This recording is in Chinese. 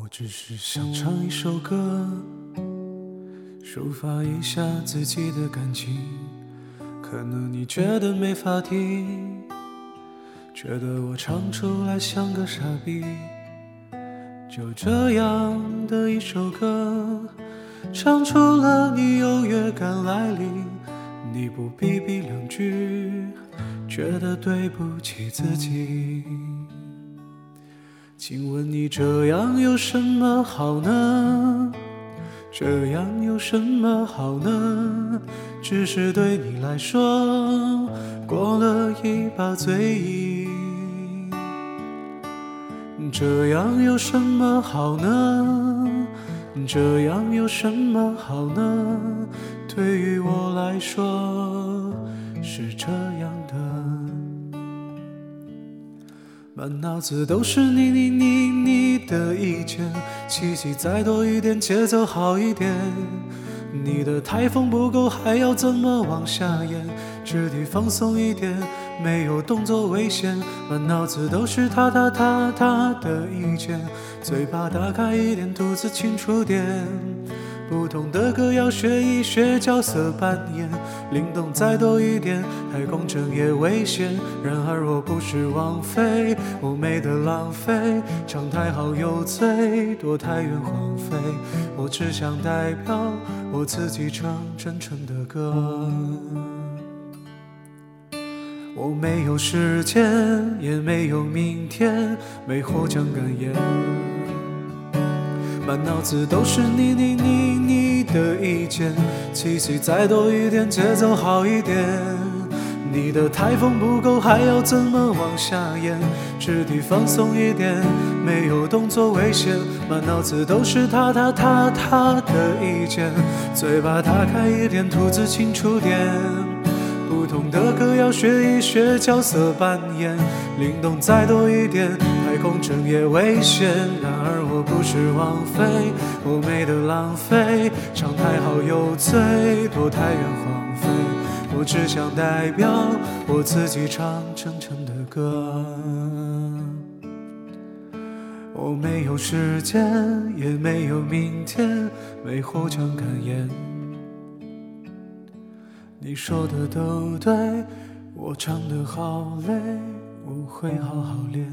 我只是想唱一首歌，抒发一下自己的感情。可能你觉得没法听，觉得我唱出来像个傻逼。就这样的一首歌，唱出了你优越感来临，你不逼逼两句，觉得对不起自己。请问你这样有什么好呢？这样有什么好呢？只是对你来说过了一把嘴瘾。这样有什么好呢？这样有什么好呢？对于我来说是这满脑子都是你你你你的意见，气息再多一点，节奏好一点。你的台风不够，还要怎么往下演？肢体放松一点，没有动作危险。满脑子都是他他他他的意见，嘴巴打开一点，吐字清楚点。不同的歌要学一学角色扮演，灵动再多一点，太工整也危险。然而我不是王菲，我没得浪费，唱太好有罪，躲太远荒废。我只想代表我自己唱真诚的歌。我没有时间，也没有明天，没获奖感言。满脑子都是你你你你的意见，气息再多一点，节奏好一点。你的台风不够，还要怎么往下演？肢体放松一点，没有动作危险。满脑子都是他他他他的意见，嘴巴打开一点，吐字清楚点。不同的歌要学一学角色扮演，灵动再多一点，太工整也危险。然而我不是王菲，我没得浪费，唱太好有罪，躲太远荒废。我只想代表我自己唱真诚的歌。我没有时间，也没有明天，没获奖感言。你说的都对，我唱得好累，我会好好练。